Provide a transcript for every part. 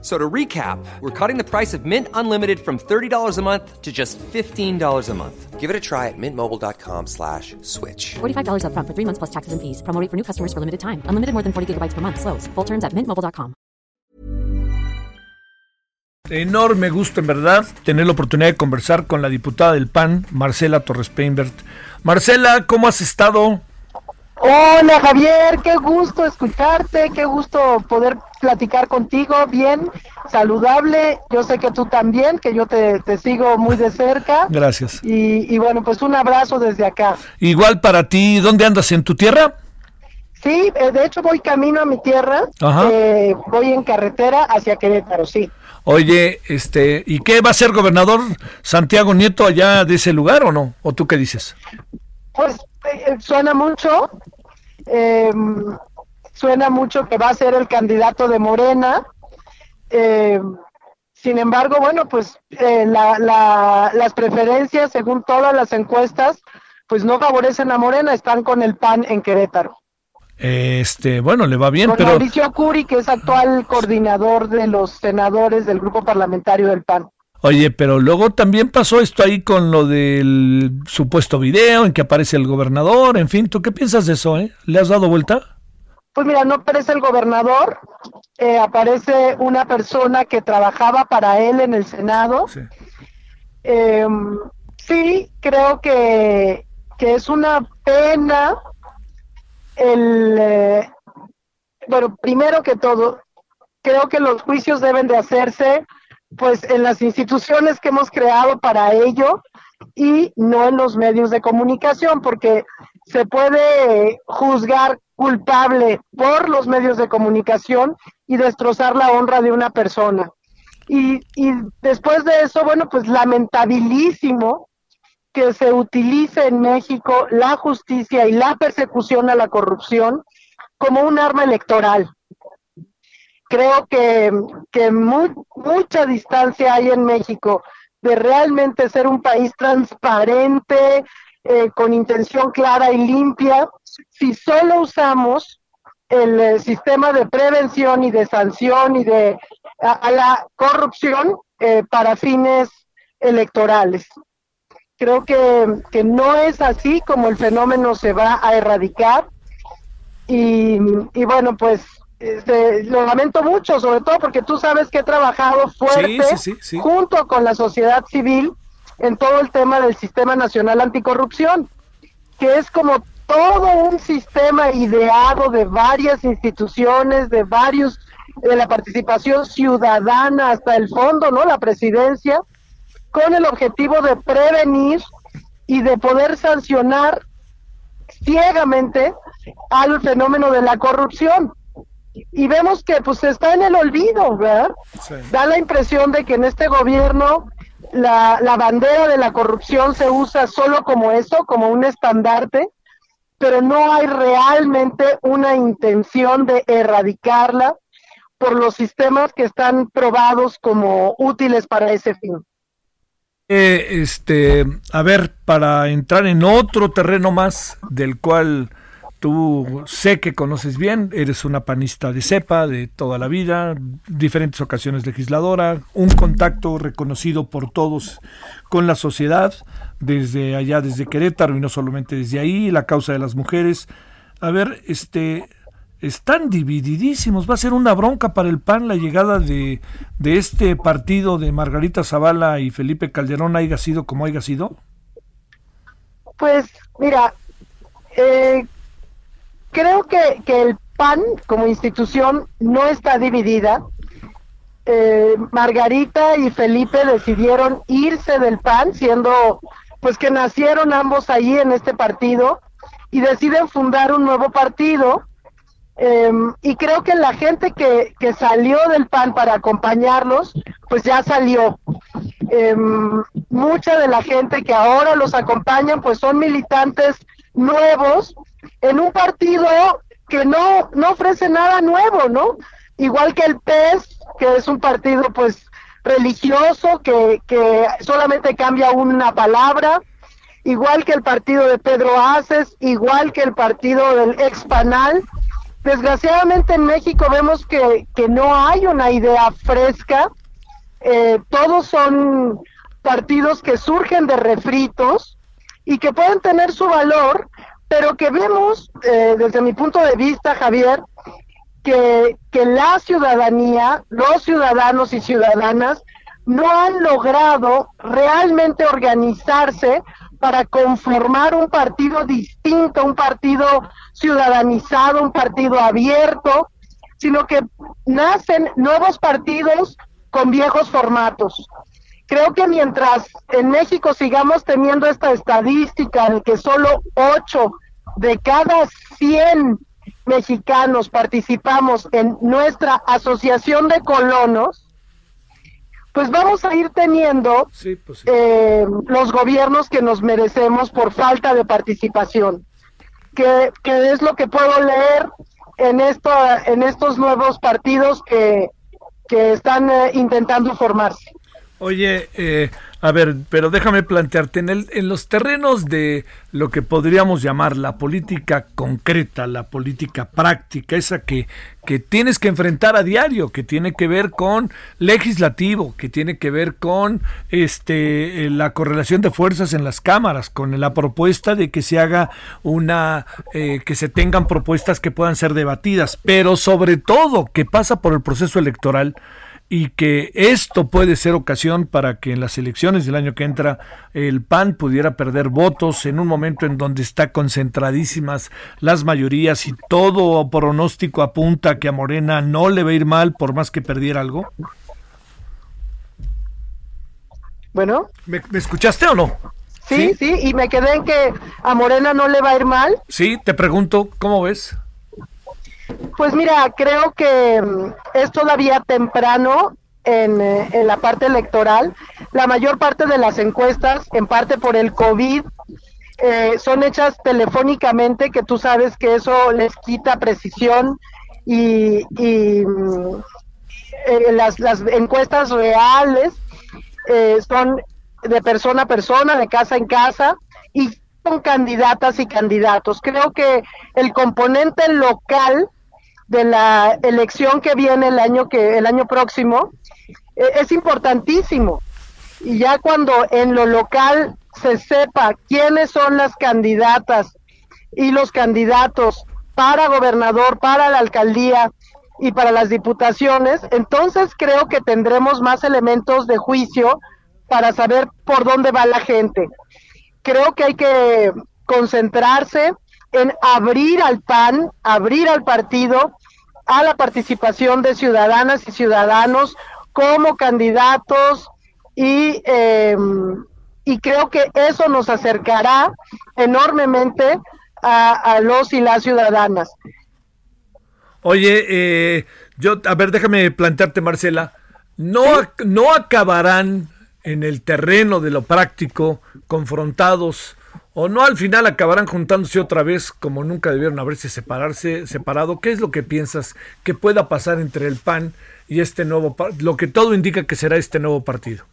So to recap, we're cutting the price of Mint Unlimited from $30 a month to just $15 a month. Give it a try at mintmobile.com slash switch. $45 upfront for three months plus taxes and fees. Promo rate for new customers for limited time. Unlimited more than 40 gigabytes per month. Slows. Full terms at mintmobile.com. Enorme gusto, en verdad, tener la oportunidad de conversar con la diputada del PAN, Marcela Torres Peinbert. Marcela, ¿cómo has estado? Hola Javier, qué gusto escucharte, qué gusto poder platicar contigo, bien, saludable, yo sé que tú también, que yo te, te sigo muy de cerca. Gracias. Y, y, bueno, pues un abrazo desde acá. Igual para ti, ¿dónde andas? ¿En tu tierra? Sí, eh, de hecho voy camino a mi tierra, eh, voy en carretera hacia Querétaro, sí. Oye, este, ¿y qué va a ser gobernador Santiago Nieto allá de ese lugar o no? ¿O tú qué dices? Pues suena mucho, eh, suena mucho que va a ser el candidato de Morena. Eh, sin embargo, bueno, pues eh, la, la, las preferencias, según todas las encuestas, pues no favorecen a Morena, están con el PAN en Querétaro. Este, bueno, le va bien, con pero Mauricio Curi, que es actual coordinador de los senadores del grupo parlamentario del PAN. Oye, pero luego también pasó esto ahí con lo del supuesto video en que aparece el gobernador, en fin, ¿tú qué piensas de eso? Eh? ¿Le has dado vuelta? Pues mira, no aparece el gobernador, eh, aparece una persona que trabajaba para él en el Senado. Sí, eh, sí creo que, que, es una pena el... Eh, bueno, primero que todo, creo que los juicios deben de hacerse pues en las instituciones que hemos creado para ello y no en los medios de comunicación, porque se puede juzgar culpable por los medios de comunicación y destrozar la honra de una persona. Y, y después de eso, bueno, pues lamentabilísimo que se utilice en México la justicia y la persecución a la corrupción como un arma electoral creo que, que muy, mucha distancia hay en México de realmente ser un país transparente, eh, con intención clara y limpia, si solo usamos el, el sistema de prevención y de sanción y de a, a la corrupción eh, para fines electorales. Creo que, que no es así como el fenómeno se va a erradicar. Y, y bueno, pues este, lo lamento mucho, sobre todo porque tú sabes que he trabajado fuerte sí, sí, sí, junto con la sociedad civil en todo el tema del Sistema Nacional Anticorrupción, que es como todo un sistema ideado de varias instituciones, de varios, de la participación ciudadana hasta el fondo, ¿no? La presidencia, con el objetivo de prevenir y de poder sancionar ciegamente al fenómeno de la corrupción y vemos que pues está en el olvido, ¿verdad? Sí. Da la impresión de que en este gobierno la, la bandera de la corrupción se usa solo como eso, como un estandarte, pero no hay realmente una intención de erradicarla por los sistemas que están probados como útiles para ese fin. Eh, este, a ver, para entrar en otro terreno más del cual Tú sé que conoces bien, eres una panista de cepa de toda la vida, diferentes ocasiones legisladora, un contacto reconocido por todos con la sociedad, desde allá, desde Querétaro y no solamente desde ahí, la causa de las mujeres. A ver, este, están divididísimos, va a ser una bronca para el PAN la llegada de, de este partido de Margarita Zavala y Felipe Calderón, haya sido como haya sido. Pues mira, eh, creo que, que, el PAN como institución no está dividida. Eh, Margarita y Felipe decidieron irse del PAN, siendo pues que nacieron ambos allí en este partido y deciden fundar un nuevo partido. Eh, y creo que la gente que, que, salió del PAN para acompañarlos, pues ya salió. Eh, mucha de la gente que ahora los acompañan, pues son militantes nuevos en un partido que no, no ofrece nada nuevo, ¿no? igual que el PES, que es un partido pues religioso que, que solamente cambia una palabra, igual que el partido de Pedro Aces, igual que el partido del expanal. Desgraciadamente en México vemos que, que no hay una idea fresca, eh, todos son partidos que surgen de refritos y que pueden tener su valor, pero que vemos, eh, desde mi punto de vista, Javier, que, que la ciudadanía, los ciudadanos y ciudadanas, no han logrado realmente organizarse para conformar un partido distinto, un partido ciudadanizado, un partido abierto, sino que nacen nuevos partidos con viejos formatos. Creo que mientras en México sigamos teniendo esta estadística de que solo 8 de cada 100 mexicanos participamos en nuestra asociación de colonos, pues vamos a ir teniendo pues eh, los gobiernos que nos merecemos por falta de participación. Que, es lo que puedo leer en, esto, en estos nuevos partidos que, que están eh, intentando formarse. Oye, eh, a ver, pero déjame plantearte, en, el, en los terrenos de lo que podríamos llamar la política concreta, la política práctica, esa que, que tienes que enfrentar a diario, que tiene que ver con legislativo, que tiene que ver con este eh, la correlación de fuerzas en las cámaras, con la propuesta de que se haga una, eh, que se tengan propuestas que puedan ser debatidas, pero sobre todo que pasa por el proceso electoral y que esto puede ser ocasión para que en las elecciones del año que entra el PAN pudiera perder votos en un momento en donde está concentradísimas las mayorías y todo pronóstico apunta que a Morena no le va a ir mal por más que perdiera algo? Bueno. ¿Me, escuchaste o no? Sí, sí, y me quedé en que a Morena no le va a ir mal. Sí, te pregunto, ¿cómo ves? Pues mira, creo que mm, es todavía temprano en, eh, en, la parte electoral. La mayor parte de las encuestas, en parte por el COVID, eh, son hechas telefónicamente, que tú sabes que eso les quita precisión y, mm, eh, las, las, encuestas reales son de persona a persona, de casa en casa y con candidatas y candidatos. Creo que el componente local de la elección que viene el año que el año próximo e, es importantísimo y ya cuando en lo local se sepa quiénes son las candidatas y los candidatos para gobernador, para la alcaldía y para las diputaciones, entonces creo que tendremos más elementos de juicio para saber por dónde va la gente. Creo que hay que concentrarse en abrir al PAN, abrir al partido a la participación de ciudadanas y ciudadanos como candidatos y, em, y creo que eso nos acercará enormemente a, los y las ciudadanas. Oye, eh, yo, a ver, déjame plantearte, Marcela, no, no acabarán en el terreno de lo práctico confrontados o no al final acabarán juntándose otra vez como nunca debieron haberse separarse, separado. ¿Qué es lo que piensas que pueda pasar entre el PAN y este nuevo, lo que todo indica que será este nuevo partido?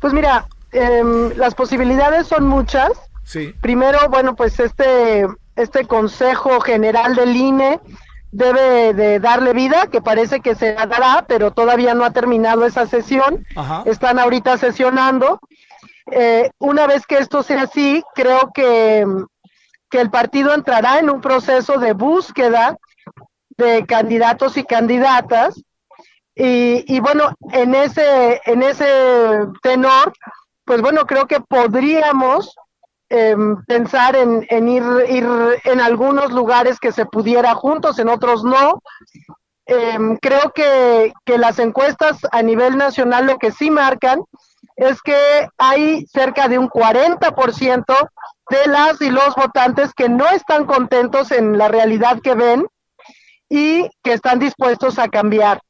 Pues mira, em, las posibilidades son muchas. Sí. Primero, bueno, pues este, este Consejo General del INE debe de darle vida, que parece que se dará, pero todavía no ha terminado esa sesión. Están ahorita sesionando eh, una vez que esto sea así, creo que, que el partido entrará en un proceso de búsqueda de candidatos y candidatas. Y, y, bueno, en ese, en ese tenor, pues bueno, creo que podríamos em, pensar en, en ir, ir, en algunos lugares que se pudiera juntos, en otros no. Em, creo que, que las encuestas a nivel nacional lo que sí marcan es que hay cerca de un 40% de las y los votantes que no están contentos en la realidad que ven y que están dispuestos a cambiar.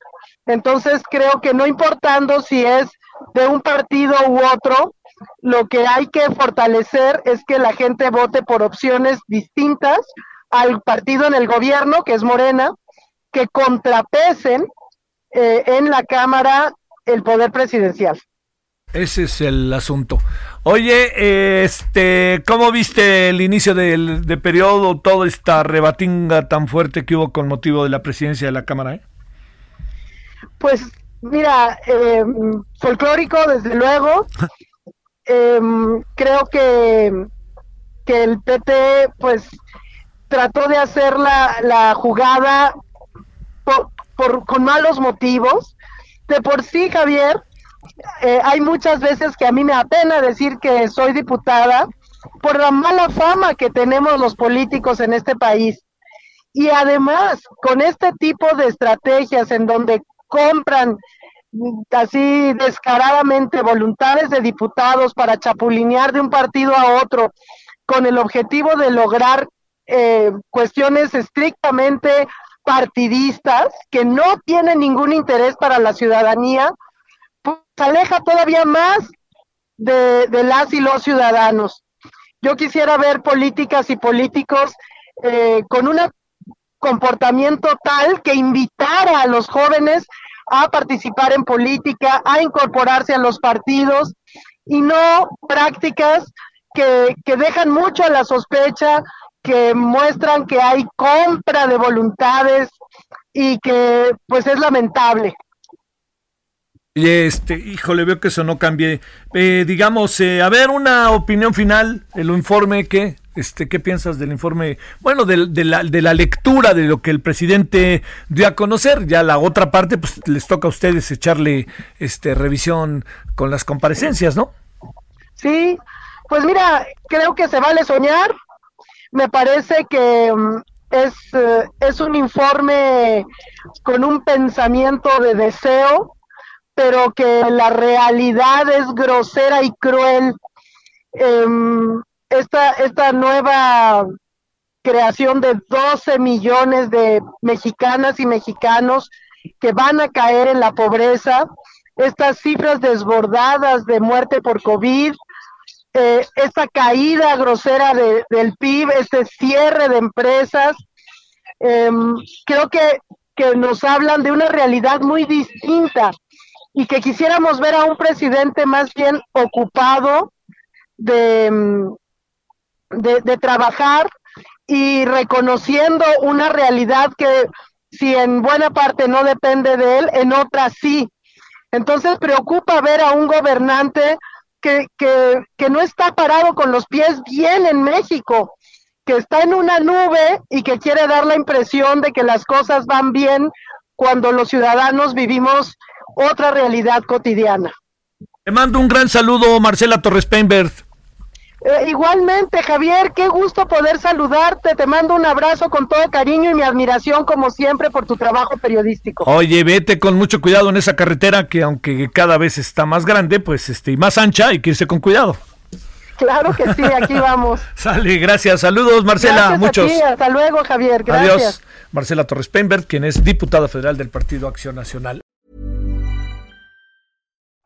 Entonces creo que no importando si es de un partido u otro, lo que hay que fortalecer es que la gente vote por opciones distintas al partido en el gobierno, que es Morena, que contrapesen eh, en la Cámara el poder presidencial. Ese es el asunto. Oye, este, ¿cómo viste el inicio del de periodo, toda esta rebatinga tan fuerte que hubo con motivo de la presidencia de la Cámara? Eh? Pues mira, eh, folclórico desde luego. Em, creo que, que el PT pues trató de hacer la, la jugada por, con malos motivos. De por sí, Javier, eh, hay muchas veces que a mí me apena decir que soy diputada por la mala fama que tenemos los políticos en este país. Y además, con este tipo de estrategias en donde compran así descaradamente voluntades de diputados para chapulinear de un partido a otro con el objetivo de lograr eh, cuestiones estrictamente partidistas que no tienen ningún interés para la ciudadanía, pues aleja todavía más de, las y los ciudadanos. Yo quisiera ver políticas y políticos eh, con un comportamiento tal que invitara a los jóvenes a participar en política, a incorporarse a los partidos y no prácticas que, que dejan mucho a la sospecha, que muestran que hay compra de voluntades y que pues es lamentable. Y este, híjole, veo que eso no cambie. Eh, digamos, eh, a ver, una opinión final, el informe que, este, ¿qué piensas del informe? Bueno, de, la, de la lectura de lo que el presidente dio a conocer. Ya la otra parte, pues les toca a ustedes echarle este revisión con las comparecencias, ¿no? Sí, pues mira, creo que se vale soñar me parece que mm, es, eh, es un informe con un pensamiento de deseo, pero que la realidad es grosera y cruel. Em, esta, esta nueva creación de 12 millones de mexicanas y mexicanos que van a caer en la pobreza, estas cifras desbordadas de muerte por COVID, eh, esta caída grosera del PIB, este cierre de empresas, em, creo que, que nos hablan de una realidad muy distinta y que quisiéramos ver a un presidente más bien ocupado de, em, de, de, trabajar y reconociendo una realidad que si en buena parte no depende de él, en otra sí. Entonces preocupa ver a un gobernante que, que, que no está parado con los pies bien en México, que está en una nube y que quiere dar la impresión de que las cosas van bien cuando los ciudadanos vivimos otra realidad cotidiana. Te mando un gran saludo, Marcela Torres Peinbert. Eh, igualmente, Javier, qué gusto poder saludarte. Te mando un abrazo con todo cariño y mi admiración, como siempre, por tu trabajo periodístico. Oye, vete con mucho cuidado en esa carretera que, aunque cada vez está más grande, pues este, y más ancha, hay que irse con cuidado. Claro que sí, aquí vamos. Sale, gracias. Saludos, Marcela. muchos. hasta luego, Javier. Gracias. Adiós. Marcela Torres Peinbert, quien es diputada federal del Partido Acción Nacional.